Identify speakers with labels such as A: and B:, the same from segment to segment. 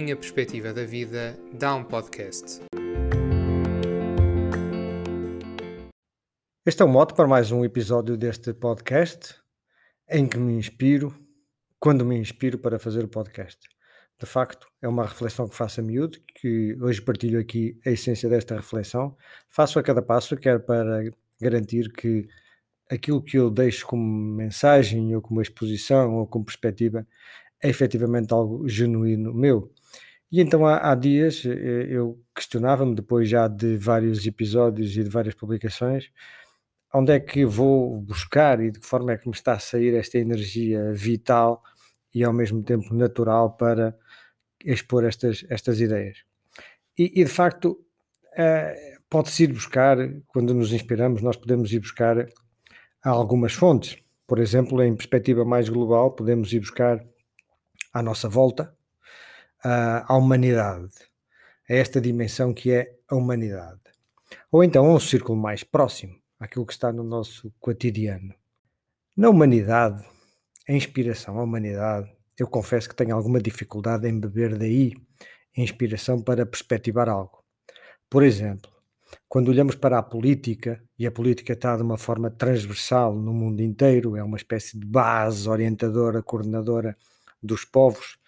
A: minha perspectiva da vida dá um podcast.
B: Este é o mote para mais um episódio deste podcast em que me inspiro quando me inspiro para fazer o podcast. De facto, é uma reflexão que faço a miúdo, que hoje partilho aqui a essência desta reflexão. Faço a cada passo, quer para garantir que aquilo que eu deixo como mensagem, ou como exposição, ou como perspectiva, é efetivamente algo genuíno meu. E então há, há dias eh, eu questionava-me, depois já de vários episódios e de várias publicações, onde é que vou buscar e de que forma é que me está a sair esta energia vital e ao mesmo tempo natural para expor estas, estas ideias. E, e de facto, uh, pode-se ir buscar, quando nos inspiramos, nós podemos ir buscar algumas fontes. Por exemplo, em perspectiva mais global, podemos ir buscar à nossa volta a humanidade, a esta dimensão que é a humanidade. Ou então a um círculo mais próximo, aquilo que está no nosso cotidiano. Na humanidade, a inspiração, a humanidade, eu confesso que tenho alguma dificuldade em beber daí inspiração para perspectivar algo. Por exemplo, quando olhamos para a política, e a política está de uma forma transversal no mundo inteiro, é uma espécie de base orientadora, coordenadora dos povos,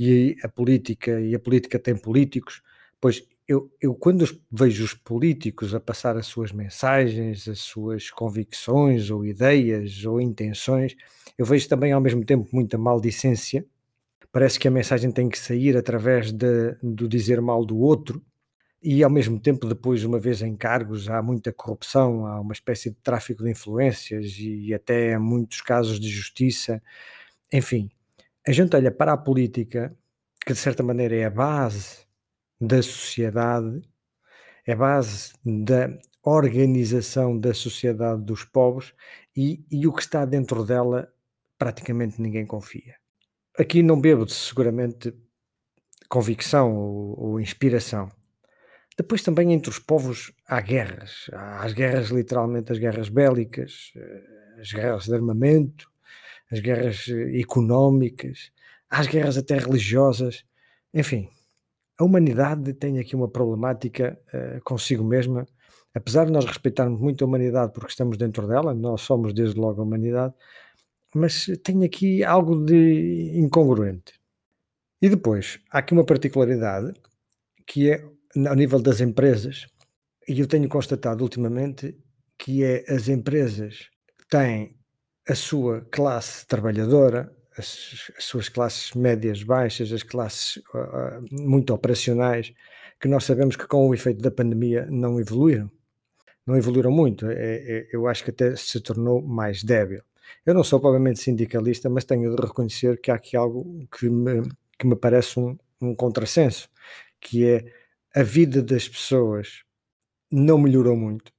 B: e a política, e a política tem políticos, pois eu, eu, quando vejo os políticos a passar as suas mensagens, as suas convicções ou ideias ou intenções, eu vejo também ao mesmo tempo muita maldicência. Parece que a mensagem tem que sair através de, do dizer mal do outro, e ao mesmo tempo, depois, uma vez em cargos, há muita corrupção, há uma espécie de tráfico de influências e até muitos casos de justiça. Enfim, a gente olha para a política, que de certa maneira é a base da sociedade, é a base da organização da sociedade dos povos e, e o que está dentro dela praticamente ninguém confia. Aqui não bebo seguramente convicção ou, ou inspiração. Depois também entre os povos há guerras. Há as guerras, literalmente, as guerras bélicas, eh, as guerras de armamento, as guerras eh, económicas, as guerras até religiosas. Enfim, a humanidade tem aqui uma problemática uh, consigo mesma, apesar de nós respeitarmos muito a humanidade porque estamos dentro dela, nós somos desde logo a humanidade, mas tem aqui algo de incongruente. E depois, há aqui uma particularidade que é ao nível das empresas, e eu tenho constatado ultimamente que é as empresas têm a sua classe trabalhadora, as, as, suas classes médias baixas, as classes uh, muito operacionais, que nós sabemos que com o efeito da pandemia não evoluíram. Não evoluíram muito. É, é, eu acho que até se tornou mais débil. Eu não sou provavelmente sindicalista, mas tenho de reconhecer que há aqui algo que me, que me parece um, um contrassenso, que é a vida das pessoas não melhorou muito,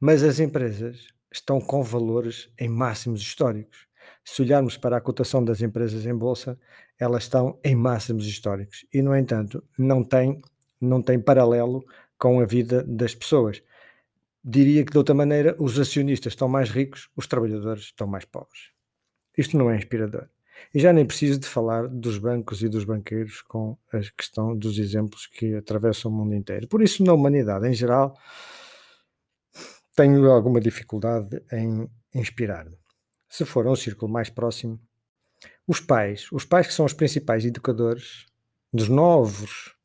B: mas as empresas estão com valores em máximos históricos se olharmos para a cotação das empresas em bolsa, elas estão em máximos históricos e, no entanto, não tem, não tem paralelo com a vida das pessoas. Diria que, de outra maneira, os acionistas estão mais ricos, os trabalhadores estão mais pobres. Isto não é inspirador. E já nem preciso de falar dos bancos e dos banqueiros com a questão dos exemplos que atravessam o mundo inteiro. Por isso, na humanidade em geral, tenho alguma dificuldade em inspirar-me se for a um círculo mais próximo, os pais, os pais que são os principais educadores dos novos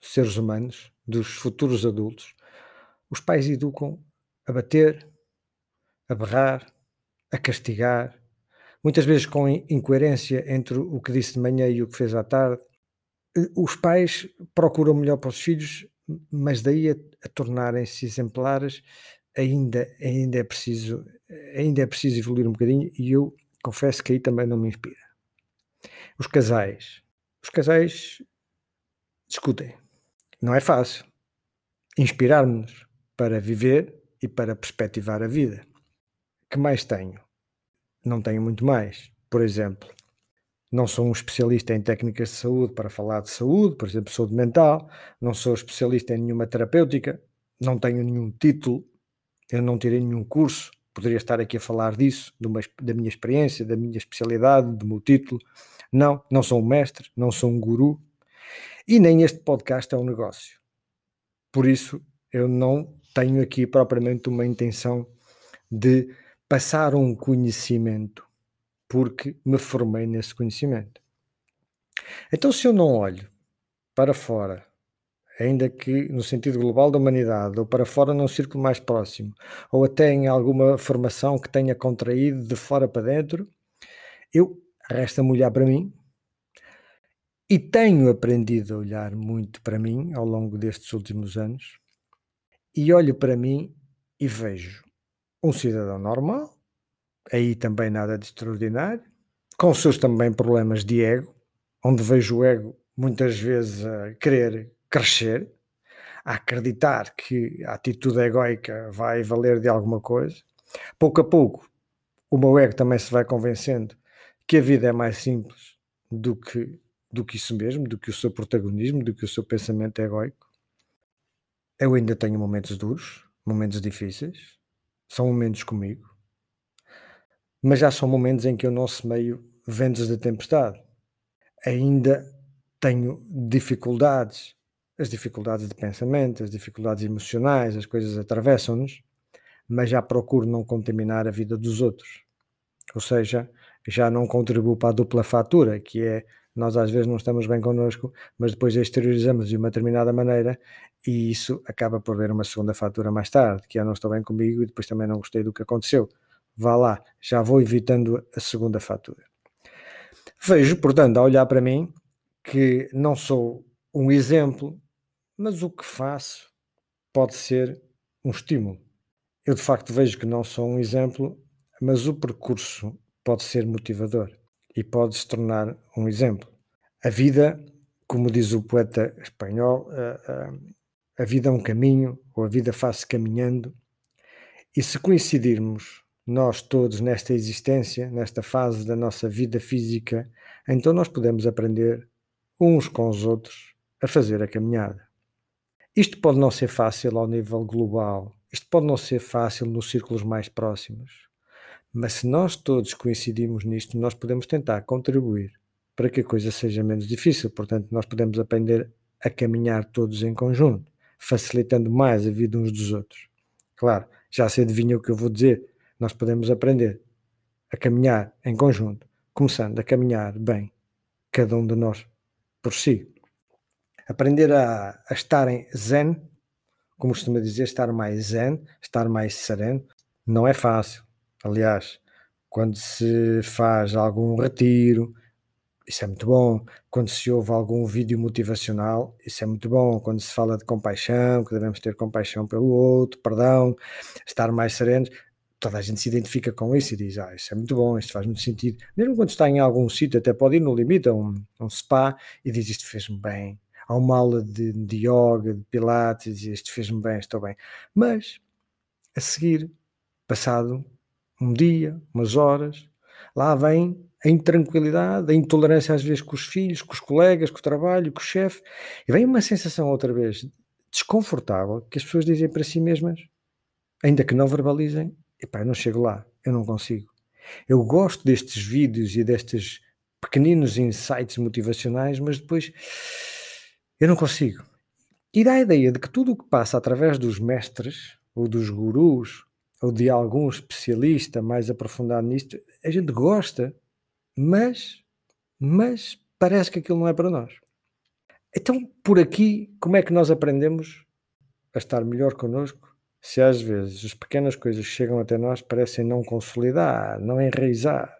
B: seres humanos, dos futuros adultos, os pais educam a bater, a berrar, a castigar, muitas vezes com incoerência entre o que disse de manhã e o que fez à tarde. Os pais procuram melhor para os filhos, mas daí a, a tornarem-se exemplares ainda, ainda, é preciso, ainda é preciso evoluir um bocadinho e eu confesso que aí também não me inspira. Os casais. Os casais discutem. Não é fácil. Inspirar-nos para viver e para perspectivar a vida. que mais tenho? Não tenho muito mais. Por exemplo, não sou um especialista em técnicas de saúde para falar de saúde, por exemplo, saúde mental, não sou especialista em nenhuma terapêutica, não tenho nenhum título eu não tirei nenhum curso, poderia estar aqui a falar disso, uma, da minha experiência, da minha especialidade, do meu título. Não, não sou um mestre, não sou um guru. E nem este podcast é um negócio. Por isso, eu não tenho aqui propriamente uma intenção de passar um conhecimento, porque me formei nesse conhecimento. Então, se eu não olho para fora, ainda que no sentido global da humanidade, ou para fora num círculo mais próximo, ou até em alguma formação que tenha contraído de fora para dentro, eu resta-me olhar para mim. E tenho aprendido a olhar muito para mim ao longo destes últimos anos. E olho para mim e vejo um cidadão normal, aí também nada de extraordinário, com seus também problemas de ego, onde vejo o ego muitas vezes a querer crescer, a acreditar que a atitude egoica vai valer de alguma coisa. Pouco a pouco, o meu ego também se vai convencendo que a vida é mais simples do que, do que isso mesmo, do que o seu protagonismo, do que o seu pensamento egoico. Eu ainda tenho momentos duros, momentos difíceis, são momentos comigo, mas já são momentos em que eu não semeio ventos de tempestade. Ainda tenho dificuldades, as dificuldades de pensamento, as dificuldades emocionais, as coisas atravessam-nos, mas já procuro não contaminar a vida dos outros. Ou seja, já não contribuo para a dupla fatura, que é nós às vezes não estamos bem connosco, mas depois exteriorizamos de uma determinada maneira e isso acaba por ver uma segunda fatura mais tarde, que eu não estou bem comigo e depois também não gostei do que aconteceu. Vá lá, já vou evitando a segunda fatura. Vejo, portanto, a olhar para mim, que não sou um exemplo, mas o que faço pode ser um estímulo. Eu de facto vejo que não sou um exemplo, mas o percurso pode ser motivador e pode se tornar um exemplo. A vida, como diz o poeta espanhol, a, a, a vida é um caminho, ou a vida faz-se caminhando, e se coincidirmos nós todos nesta existência, nesta fase da nossa vida física, então nós podemos aprender uns com os outros a fazer a caminhada. Isto pode não ser fácil ao nível global, isto pode não ser fácil nos círculos mais próximos, mas se nós todos coincidimos nisto, nós podemos tentar contribuir para que a coisa seja menos difícil. Portanto, nós podemos aprender a caminhar todos em conjunto, facilitando mais a vida uns dos outros. Claro, já se adivinha o que eu vou dizer. Nós podemos aprender a caminhar em conjunto, começando a caminhar bem, cada um de nós por si. Aprender a, a estar em zen, como costuma dizer, estar mais zen, estar mais sereno, não é fácil. Aliás, quando se faz algum retiro, isso é muito bom. Quando se ouve algum vídeo motivacional, isso é muito bom. Quando se fala de compaixão, que devemos ter compaixão pelo outro, perdão, estar mais serenos, toda a gente se identifica com isso e diz: Ah, isso é muito bom, isto faz muito sentido. Mesmo quando está em algum sítio, até pode ir no limite a um, um spa e diz: Isto fez-me bem. Há uma aula de, de yoga, de pilates, e Isto fez-me bem, estou bem. Mas, a seguir, passado um dia, umas horas, lá vem a intranquilidade, a intolerância às vezes com os filhos, com os colegas, com o trabalho, com o chefe, e vem uma sensação outra vez desconfortável que as pessoas dizem para si mesmas, ainda que não verbalizem, epá, eu não chego lá, eu não consigo. Eu gosto destes vídeos e destes pequeninos insights motivacionais, mas depois eu não consigo. E dá a ideia de que tudo o que passa através dos mestres ou dos gurus ou de algum especialista mais aprofundado nisto, a gente gosta, mas, mas parece que aquilo não é para nós. Então, por aqui, como é que nós aprendemos a estar melhor connosco? Se às vezes as pequenas coisas que chegam até nós parecem não consolidar, não enraizar,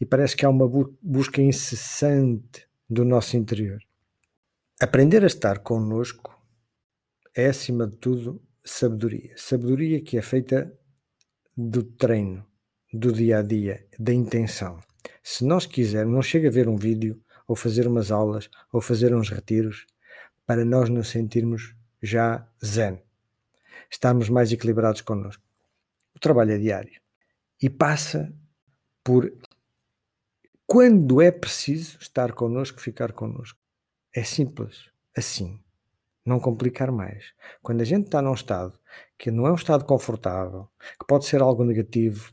B: e parece que há uma busca incessante do nosso interior. Aprender a estar connosco é, acima de tudo, sabedoria. Sabedoria que é feita do treino, do dia a dia, da intenção. Se nós quisermos, não chega a ver um vídeo, ou fazer umas aulas, ou fazer uns retiros, para nós nos sentirmos já zen. Estarmos mais equilibrados connosco. O trabalho é diário. E passa por, quando é preciso estar connosco, ficar connosco. É simples, assim não complicar mais. Quando a gente está num estado que não é um estado confortável, que pode ser algo negativo,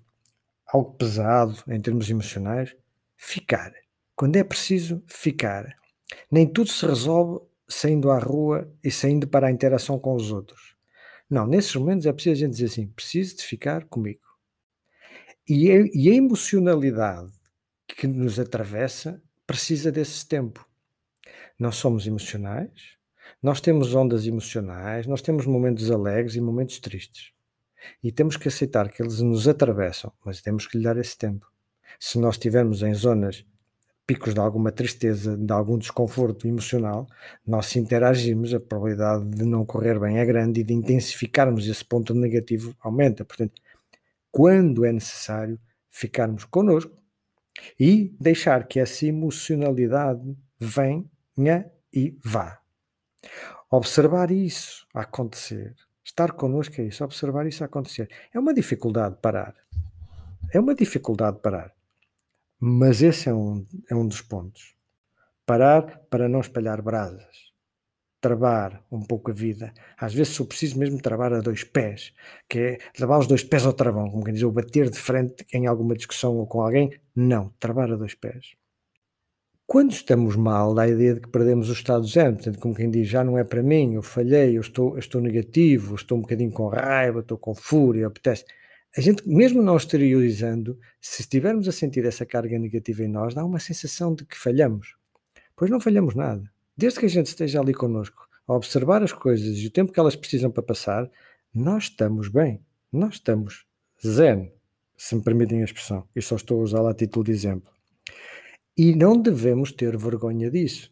B: algo pesado em termos emocionais, ficar. Quando é preciso, ficar. Nem tudo se resolve saindo à rua e saindo para a interação com os outros. Não, nesses momentos é preciso a gente dizer assim: preciso de ficar comigo. E a, e a emocionalidade que nos atravessa precisa desse tempo. Nós somos emocionais, nós temos ondas emocionais, nós temos momentos alegres e momentos tristes. E temos que aceitar que eles nos atravessam, mas temos que lhe dar esse tempo. Se nós estivermos em zonas, picos de alguma tristeza, de algum desconforto emocional, nós se interagimos, a probabilidade de não correr bem é grande e de intensificarmos esse ponto negativo aumenta. Portanto, quando é necessário, ficarmos connosco e deixar que essa emocionalidade venha e vá. Observar isso acontecer, estar connosco é isso, observar isso acontecer. É uma dificuldade parar. É uma dificuldade parar. Mas esse é um, é um dos pontos. Parar para não espalhar brasas travar um pouco a vida. Às vezes sou preciso mesmo travar a dois pés, que é travar os dois pés ao travão, como quem diz, ou bater de frente em alguma discussão ou com alguém. Não, travar a dois pés. Quando estamos mal, dá a ideia de que perdemos o estado zen, portanto, como quem diz, já não é para mim, eu falhei, eu estou, eu estou negativo, estou um bocadinho com raiva, estou com fúria, apetece. A gente, mesmo não exteriorizando, se estivermos a sentir essa carga negativa em nós, dá uma sensação de que falhamos. Pois não falhamos nada Desde que a gente esteja ali connosco, a observar as coisas e o tempo que elas precisam para passar, nós estamos bem. Nós estamos zen, se me permitem a expressão. E só estou a usá-la a título de exemplo. E não devemos ter vergonha disso.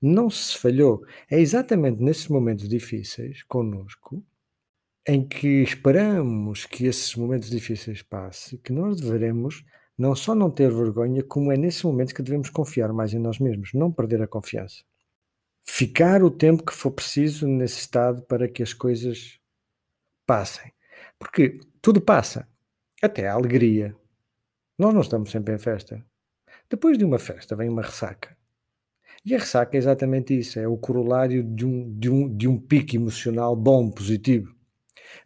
B: Não se falhou. É exatamente nesses momentos difíceis connosco, em que esperamos que esses momentos difíceis passem, que nós devemos não só não ter vergonha, como é nesses momentos que devemos confiar mais em nós mesmos, não perder a confiança ficar o tempo que for preciso nesse estado para que as coisas passem. Porque tudo passa, até a alegria. Nós não estamos sempre em festa. Depois de uma festa vem uma ressaca. E a ressaca é exatamente isso, é o corolário de um, de um, de um pico emocional bom, positivo.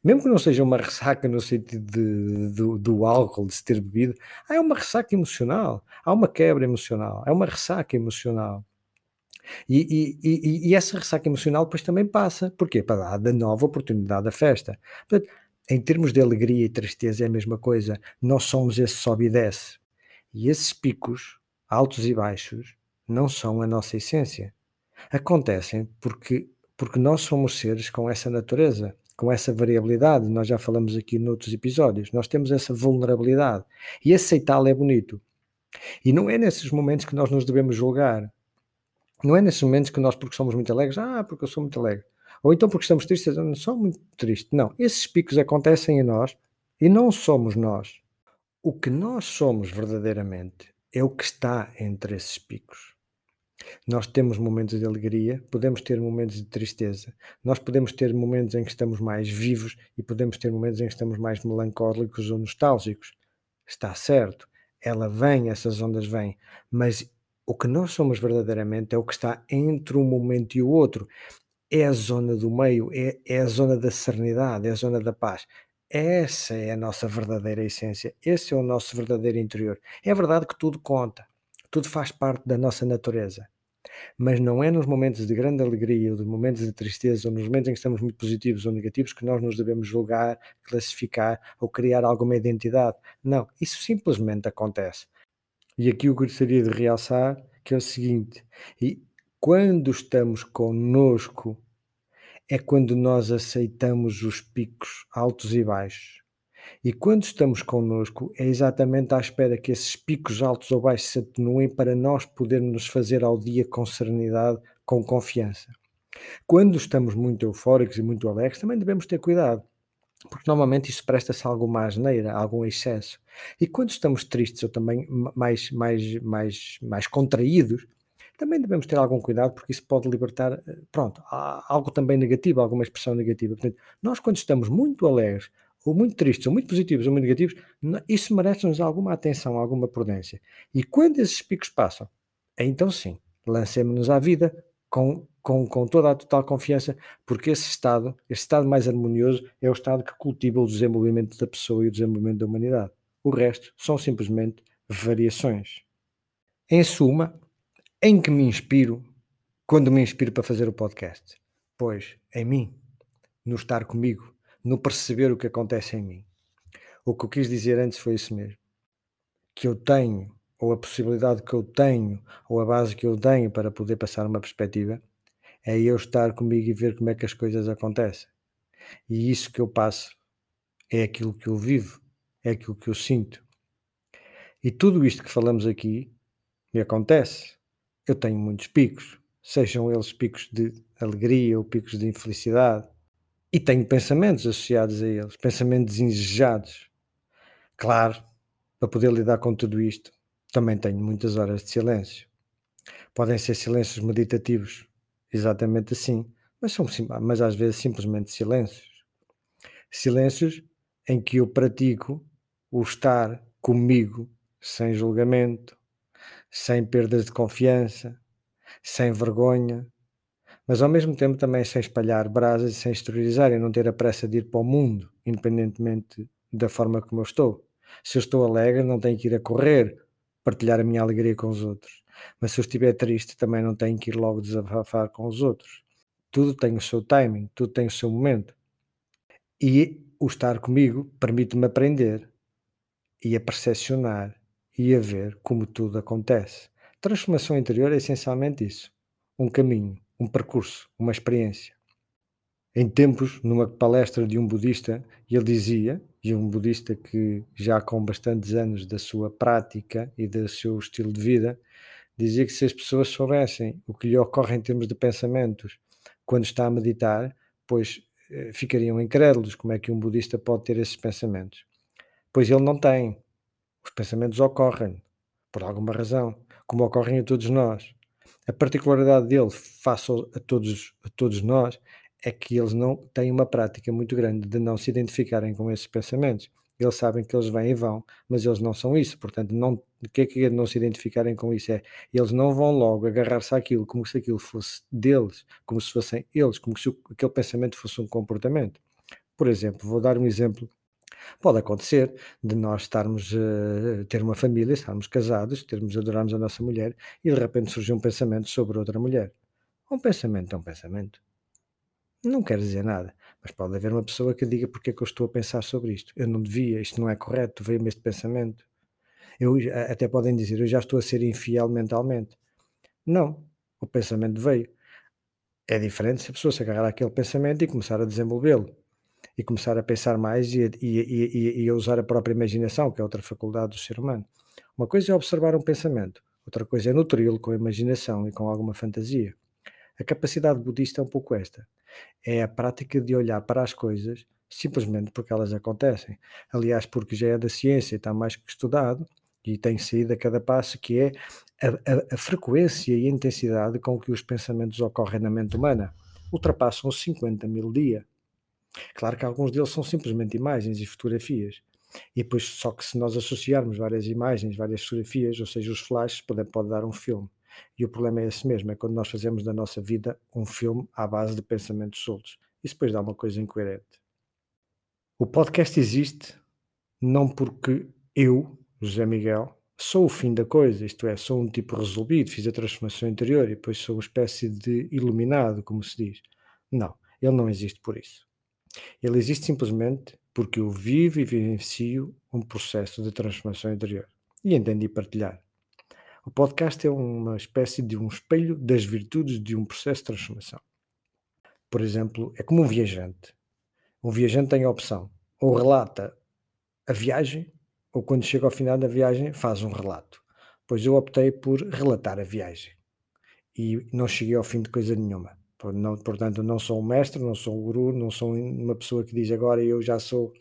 B: Mesmo que não seja uma ressaca no sentido de, do, do álcool, de se ter bebido, há uma ressaca emocional, há uma quebra emocional, é uma ressaca emocional. E, e, e, e, essa ressaca emocional depois também passa. Porquê? Para dar de nova oportunidade à festa. Portanto, em termos de alegria e tristeza é a mesma coisa. Nós somos esse sobe e desce. E esses picos, altos e baixos, não são a nossa essência. Acontecem porque, porque nós somos seres com essa natureza, com essa variabilidade. Nós já falamos aqui noutros episódios. Nós temos essa vulnerabilidade. E aceitá-la é bonito. E não é nesses momentos que nós nos devemos julgar. Não é nesses momentos que nós, porque somos muito alegres, ah, porque eu sou muito alegre. Ou então porque estamos tristes, eu não sou muito triste. Não, esses picos acontecem em nós e não somos nós. O que nós somos verdadeiramente é o que está entre esses picos. Nós temos momentos de alegria, podemos ter momentos de tristeza, nós podemos ter momentos em que estamos mais vivos e podemos ter momentos em que estamos mais melancólicos ou nostálgicos. Está certo, ela vem, essas ondas vêm, mas o que nós somos verdadeiramente é o que está entre um momento e o outro. É a zona do meio, é, é a zona da serenidade, é a zona da paz. Essa é a nossa verdadeira essência, esse é o nosso verdadeiro interior. É verdade que tudo conta, tudo faz parte da nossa natureza. Mas não é nos momentos de grande alegria, ou nos momentos de tristeza, ou nos momentos em que estamos muito positivos ou negativos, que nós nos devemos julgar, classificar ou criar alguma identidade. Não, isso simplesmente acontece. E aqui eu gostaria de realçar que é o seguinte: e quando estamos conosco, é quando nós aceitamos os picos altos e baixos. E quando estamos conosco, é exatamente à espera que esses picos altos ou baixos se atenuem para nós podermos fazer ao dia com serenidade, com confiança. Quando estamos muito eufóricos e muito alegres, também devemos ter cuidado porque normalmente isso presta-se a alguma asneira, a algum excesso. E quando estamos tristes ou também mais, mais, mais, mais contraídos, também devemos ter algum cuidado, porque isso pode libertar, eh, pronto, algo também negativo, alguma expressão negativa. Portanto, nós quando estamos muito alegres, ou muito tristes, ou muito positivos, ou muito negativos, isso merece-nos alguma atenção, alguma prudência. E quando esses picos passam, então sim, lancemos-nos à vida com com, com toda a total confiança, porque esse estado, esse estado mais harmonioso, é o estado que cultiva o desenvolvimento da pessoa e o desenvolvimento da humanidade. O resto são simplesmente variações. Em suma, em que me inspiro quando me inspiro para fazer o podcast? Pois, em mim, no estar comigo, no perceber o que acontece em mim. O que eu quis dizer antes foi isso mesmo. Que eu tenho, ou a possibilidade que eu tenho, ou a base que eu tenho para poder passar uma perspectiva, é eu estar comigo e ver como é que as coisas acontecem. E isso que eu passo é aquilo que eu vivo, é aquilo que eu sinto. E tudo isto que falamos aqui me acontece. Eu tenho muitos picos, sejam eles picos de alegria ou picos de infelicidade. E tenho pensamentos associados a eles, pensamentos indesejados. Claro, para poder lidar com tudo isto, também tenho muitas horas de silêncio. Podem ser silêncios meditativos, exatamente assim, mas, são, mas às vezes simplesmente silêncios. Silêncios em que eu pratico o estar comigo sem julgamento, sem perdas de confiança, sem vergonha, mas ao mesmo tempo também sem espalhar brasas e sem exteriorizar e não ter a pressa de ir para o mundo, independentemente da forma como eu estou. Se eu estou alegre, não tenho que ir a correr, partilhar a minha alegria com os outros. Mas se eu estiver triste, também não tenho que ir logo desabafar com os outros. Tudo tem o seu timing, tudo tem o seu momento. E o estar comigo permite-me aprender e a percepcionar e a ver como tudo acontece. Transformação interior é essencialmente isso: um caminho, um percurso, uma experiência. Em tempos, numa palestra de um budista, ele dizia, e um budista que já com bastantes anos da sua prática e do seu estilo de vida, dizia que se as pessoas soubessem o que lhe ocorre em termos de pensamentos quando está a meditar, pois eh, ficariam incrédulos como é que um budista pode ter esses pensamentos. Pois ele não tem. Os pensamentos ocorrem, por alguma razão como ocorrem a todos nós. A particularidade dele, face a todos, a todos nós, é que eles não têm uma prática muito grande de não se identificarem com esses pensamentos. Eles sabem que eles vêm e vão, mas eles não são isso. Portanto, o que é que é não se identificarem com isso? É eles não vão logo agarrar-se àquilo como se aquilo fosse deles, como se fossem eles, como se aquele pensamento fosse um comportamento. Por exemplo, vou dar um exemplo Pode acontecer de nós estarmos a ter uma família, estarmos casados, termos, adorarmos a nossa mulher e de repente surge um pensamento sobre outra mulher. Um pensamento é um pensamento. Não quer dizer nada, mas pode haver uma pessoa que diga porque é que eu estou a pensar sobre isto. Eu não devia, isto não é correto, veio-me este pensamento. Eu, até podem dizer, eu já estou a ser infiel mentalmente. Não, o pensamento veio. É diferente se a pessoa se agarrar àquele pensamento e começar a desenvolvê-lo e começar a pensar mais e, e, e, a usar a própria imaginação, que é outra faculdade do ser humano. Uma coisa é observar um pensamento, outra coisa é nutri-lo com a imaginação e com alguma fantasia. A capacidade budista é um pouco esta: é a prática de olhar para as coisas simplesmente porque elas acontecem. Aliás, porque já é da ciência e está mais que estudado e tem saído a cada passo, que é a, a, a frequência e a intensidade com que os pensamentos ocorrem na mente humana. Ultrapassam os 50 mil dias. Claro que alguns deles são simplesmente imagens e fotografias. E depois, só que se nós associarmos várias imagens, várias fotografias, ou seja, os flashes, pode, pode dar um filme. E o problema é esse mesmo, é quando nós fazemos da nossa vida um filme à base de pensamentos soltos. Isso depois dá uma coisa incoerente. O podcast existe não porque eu, José Miguel, sou o fim da coisa, isto é, sou um tipo resolvido, fiz a transformação interior e depois sou uma espécie de iluminado, como se diz. Não, ele não existe por isso. Ele existe simplesmente porque eu vivo e vivencio um processo de transformação interior e entendi partilhar. O podcast é uma espécie de um espelho das virtudes de um processo de transformação. Por exemplo, é como um viajante. Um viajante tem a opção, ou relata a viagem, ou quando chega ao final da viagem faz um relato. Pois eu optei por relatar a viagem e não cheguei ao fim de coisa nenhuma. Portanto, não sou um mestre, não sou um guru, não sou uma pessoa que diz agora eu já sou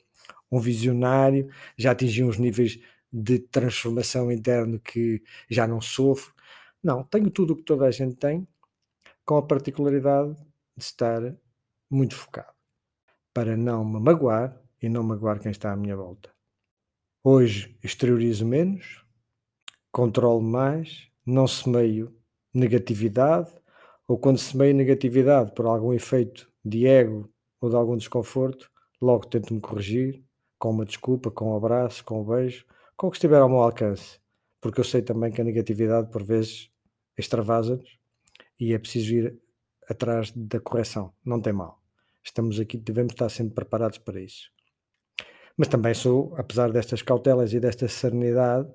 B: um visionário, já atingi uns níveis de transformação interna que já não sofro. Não, tenho tudo o que toda a gente tem, com a particularidade de estar muito focado, para não me magoar e não magoar quem está à minha volta. Hoje exteriorizo menos, controlo mais, não semeio negatividade, ou quando se meio negatividade por algum efeito de ego ou de algum desconforto, logo tento-me corrigir, com uma desculpa, com um abraço, com um beijo, com o que estiver ao meu alcance, porque eu sei também que a negatividade por vezes extravasa-nos e é preciso ir atrás da correção. Não tem mal. Estamos aqui, devemos estar sempre preparados para isso. Mas também sou, apesar destas cautelas e desta serenidade,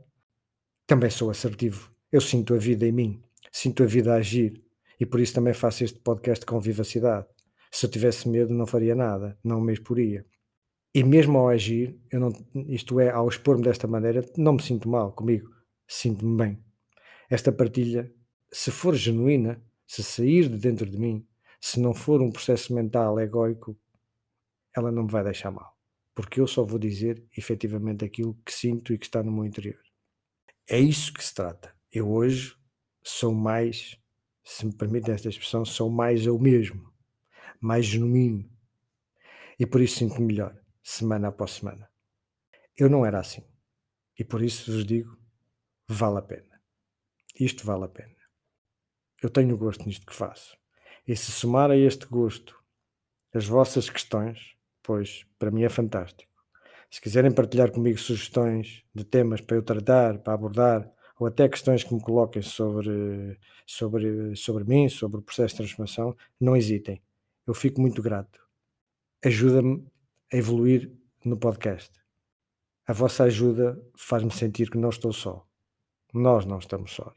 B: também sou assertivo. Eu sinto a vida em mim, sinto a vida a agir e por isso também faço este podcast com vivacidade. Se eu tivesse medo, não faria nada, não me exporia. E mesmo ao agir, eu não, isto é, ao expor-me desta maneira, não me sinto mal comigo, sinto-me bem. Esta partilha, se for genuína, se sair de dentro de mim, se não for um processo mental egoico, ela não me vai deixar mal. Porque eu só vou dizer efetivamente aquilo que sinto e que está no meu interior. É isso que se trata. Eu hoje sou mais, se me permitem esta expressão, sou mais eu mesmo, mais genuíno. E por isso sinto-me melhor semana após semana. Eu não era assim. E por isso vos digo: vale a pena. Isto vale a pena. Eu tenho gosto nisto que faço. E se somar a este gosto as vossas questões, pois para mim é fantástico. Se quiserem partilhar comigo sugestões de temas para eu tratar, para abordar, ou até questões que me coloquem sobre, sobre, sobre mim, sobre o processo de transformação, não hesitem. Eu fico muito grato. Ajuda-me a evoluir no podcast. A vossa ajuda faz-me sentir que não estou só. Nós não estamos sós.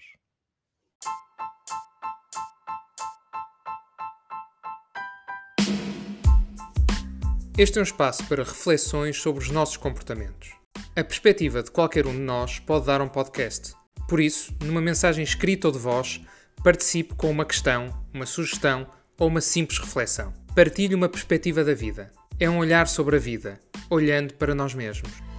A: Este é um espaço para reflexões sobre os nossos comportamentos. A perspectiva de qualquer um de nós pode dar um podcast. Por isso, numa mensagem escrita ou de voz, participe com uma questão, uma sugestão ou uma simples reflexão. Partilhe uma perspectiva da vida é um olhar sobre a vida, olhando para nós mesmos.